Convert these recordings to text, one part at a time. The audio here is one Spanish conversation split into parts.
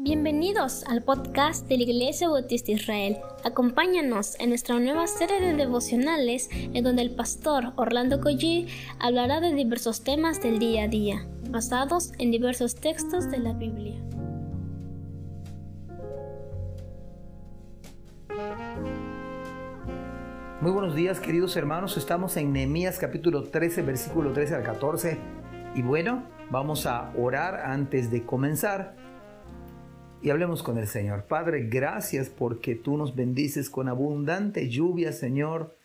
Bienvenidos al podcast de la Iglesia Bautista Israel. Acompáñanos en nuestra nueva serie de devocionales en donde el pastor Orlando Collie hablará de diversos temas del día a día, basados en diversos textos de la Biblia. Muy buenos días queridos hermanos, estamos en Nehemías capítulo 13, versículo 13 al 14 y bueno, vamos a orar antes de comenzar y hablemos con el Señor. Padre, gracias porque tú nos bendices con abundante lluvia, Señor,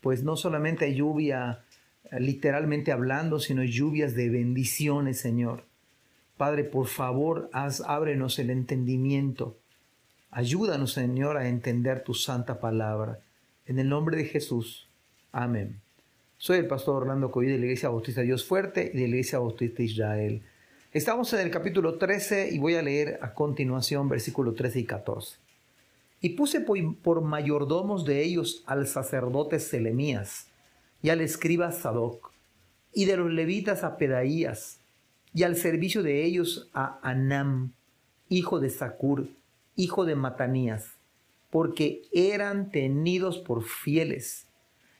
pues no solamente hay lluvia eh, literalmente hablando, sino lluvias de bendiciones, Señor. Padre, por favor, haz, ábrenos el entendimiento. Ayúdanos, Señor, a entender tu santa palabra. En el nombre de Jesús. Amén. Soy el pastor Orlando Coy de la Iglesia Bautista Dios Fuerte y de la Iglesia Bautista Israel. Estamos en el capítulo 13 y voy a leer a continuación versículos 13 y 14. Y puse por mayordomos de ellos al sacerdote Selemías y al escriba Sadoc, y de los levitas a Pedaías, y al servicio de ellos a Anam, hijo de Sacur, hijo de Matanías, porque eran tenidos por fieles,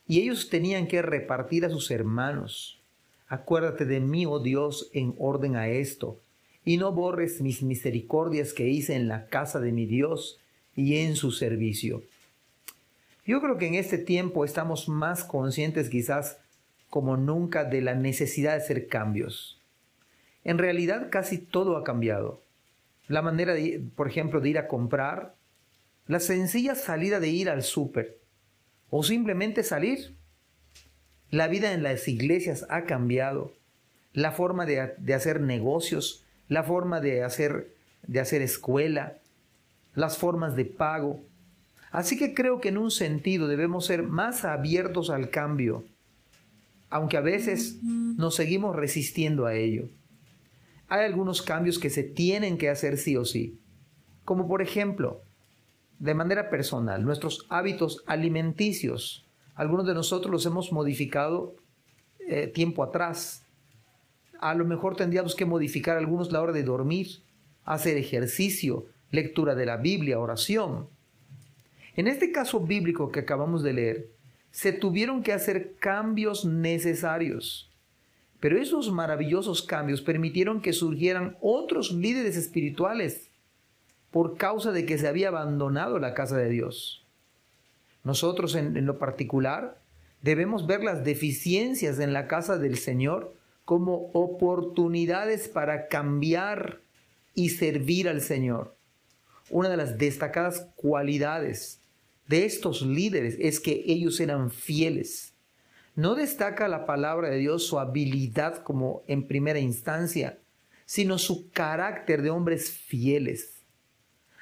y ellos tenían que repartir a sus hermanos Acuérdate de mí, oh Dios, en orden a esto, y no borres mis misericordias que hice en la casa de mi Dios y en su servicio. Yo creo que en este tiempo estamos más conscientes quizás como nunca de la necesidad de hacer cambios. En realidad casi todo ha cambiado. La manera, por ejemplo, de ir a comprar, la sencilla salida de ir al súper o simplemente salir la vida en las iglesias ha cambiado. La forma de, hacer negocios, la forma de hacer, de hacer escuela, las formas de pago. Así que creo que en un sentido debemos ser más abiertos al cambio, aunque a veces nos seguimos resistiendo a ello. Hay algunos cambios que se tienen que hacer sí o sí, como por ejemplo, de manera personal, nuestros hábitos alimenticios. Algunos de nosotros los hemos modificado eh, tiempo atrás. A lo mejor tendríamos que modificar algunos la hora de dormir, hacer ejercicio, lectura de la Biblia, oración. En este caso bíblico que acabamos de leer, se tuvieron que hacer cambios necesarios. Pero esos maravillosos cambios permitieron que surgieran otros líderes espirituales por causa de que se había abandonado la casa de Dios. Nosotros en, lo particular debemos ver las deficiencias en la casa del Señor como oportunidades para cambiar y servir al Señor. Una de las destacadas cualidades de estos líderes es que ellos eran fieles. No destaca la palabra de Dios su habilidad como en primera instancia, sino su carácter de hombres fieles.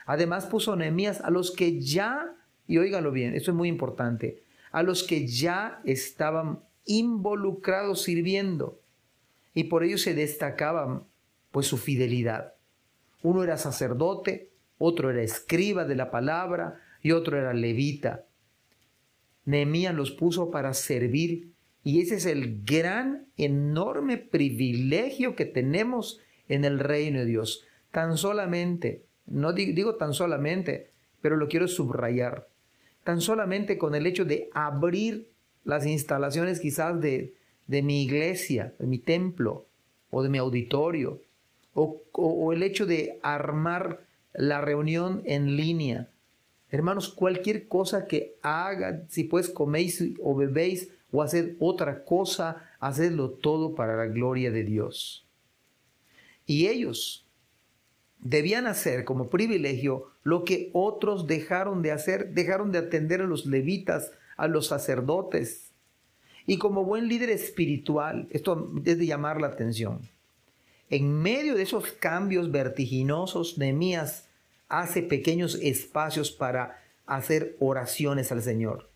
Además puso Nehemías a los que ya y óigalo bien, esto es muy importante, a los que ya estaban involucrados sirviendo y por ello se destacaban pues su fidelidad. Uno era sacerdote, otro era escriba de la palabra y otro era levita. Nehemías los puso para servir y ese es el gran, enorme privilegio que tenemos en el reino de Dios. Tan solamente, no digo tan solamente, pero lo quiero subrayar tan solamente con el hecho de abrir las instalaciones quizás de, mi iglesia, de mi templo o de mi auditorio, o, o el hecho de armar la reunión en línea. Hermanos, cualquier cosa que haga, si pues coméis o bebéis o haced otra cosa, hacedlo todo para la gloria de Dios. Y ellos, debían hacer como privilegio lo que otros dejaron de hacer, dejaron de atender a los levitas, a los sacerdotes. Y como buen líder espiritual, esto es de llamar la atención. En medio de esos cambios vertiginosos, Nehemías hace pequeños espacios para hacer oraciones al Señor.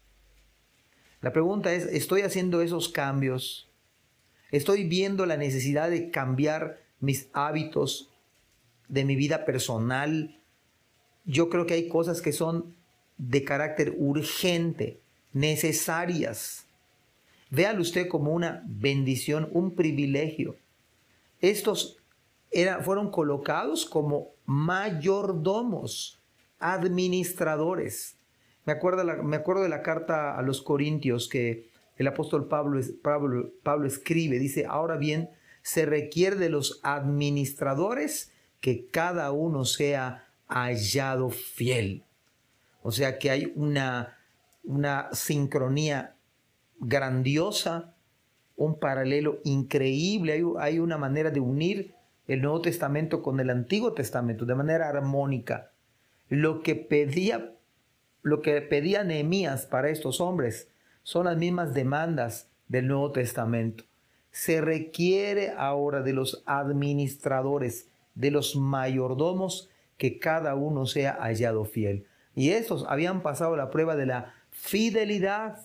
La pregunta es, ¿estoy haciendo esos cambios? ¿Estoy viendo la necesidad de cambiar mis hábitos de mi vida personal, yo creo que hay cosas que son de carácter urgente, necesarias. Véalo usted como una bendición, un privilegio. Estos fueron colocados como mayordomos, administradores. Me acuerdo, me acuerdo de la carta a los Corintios que el apóstol Pablo, Pablo, Pablo escribe, dice, ahora bien, se requiere de los administradores que cada uno sea hallado fiel. O sea que hay una, una sincronía grandiosa, un paralelo increíble, hay, hay una manera de unir el Nuevo Testamento con el Antiguo Testamento de manera armónica. Lo que pedía, lo que pedía Nehemías para estos hombres son las mismas demandas del Nuevo Testamento. Se requiere ahora de los administradores, de los mayordomos, que cada uno sea hallado fiel. Y esos habían pasado la prueba de la fidelidad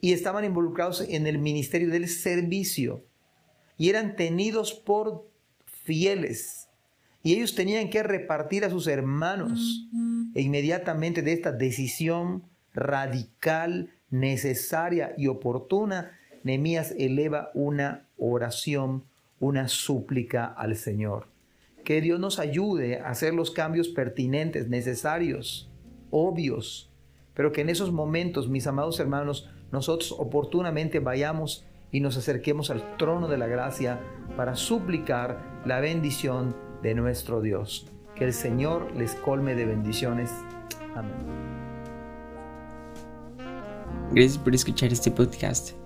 y estaban involucrados en el ministerio del servicio y eran tenidos por fieles. Y ellos tenían que repartir a sus hermanos. E inmediatamente de esta decisión radical, necesaria y oportuna, Nehemías eleva una oración, una súplica al Señor. Que Dios nos ayude a hacer los cambios pertinentes, necesarios, obvios, pero que en esos momentos, mis amados hermanos, nosotros oportunamente vayamos y nos acerquemos al trono de la gracia para suplicar la bendición de nuestro Dios. Que el Señor les colme de bendiciones. Amén. Gracias por escuchar este podcast.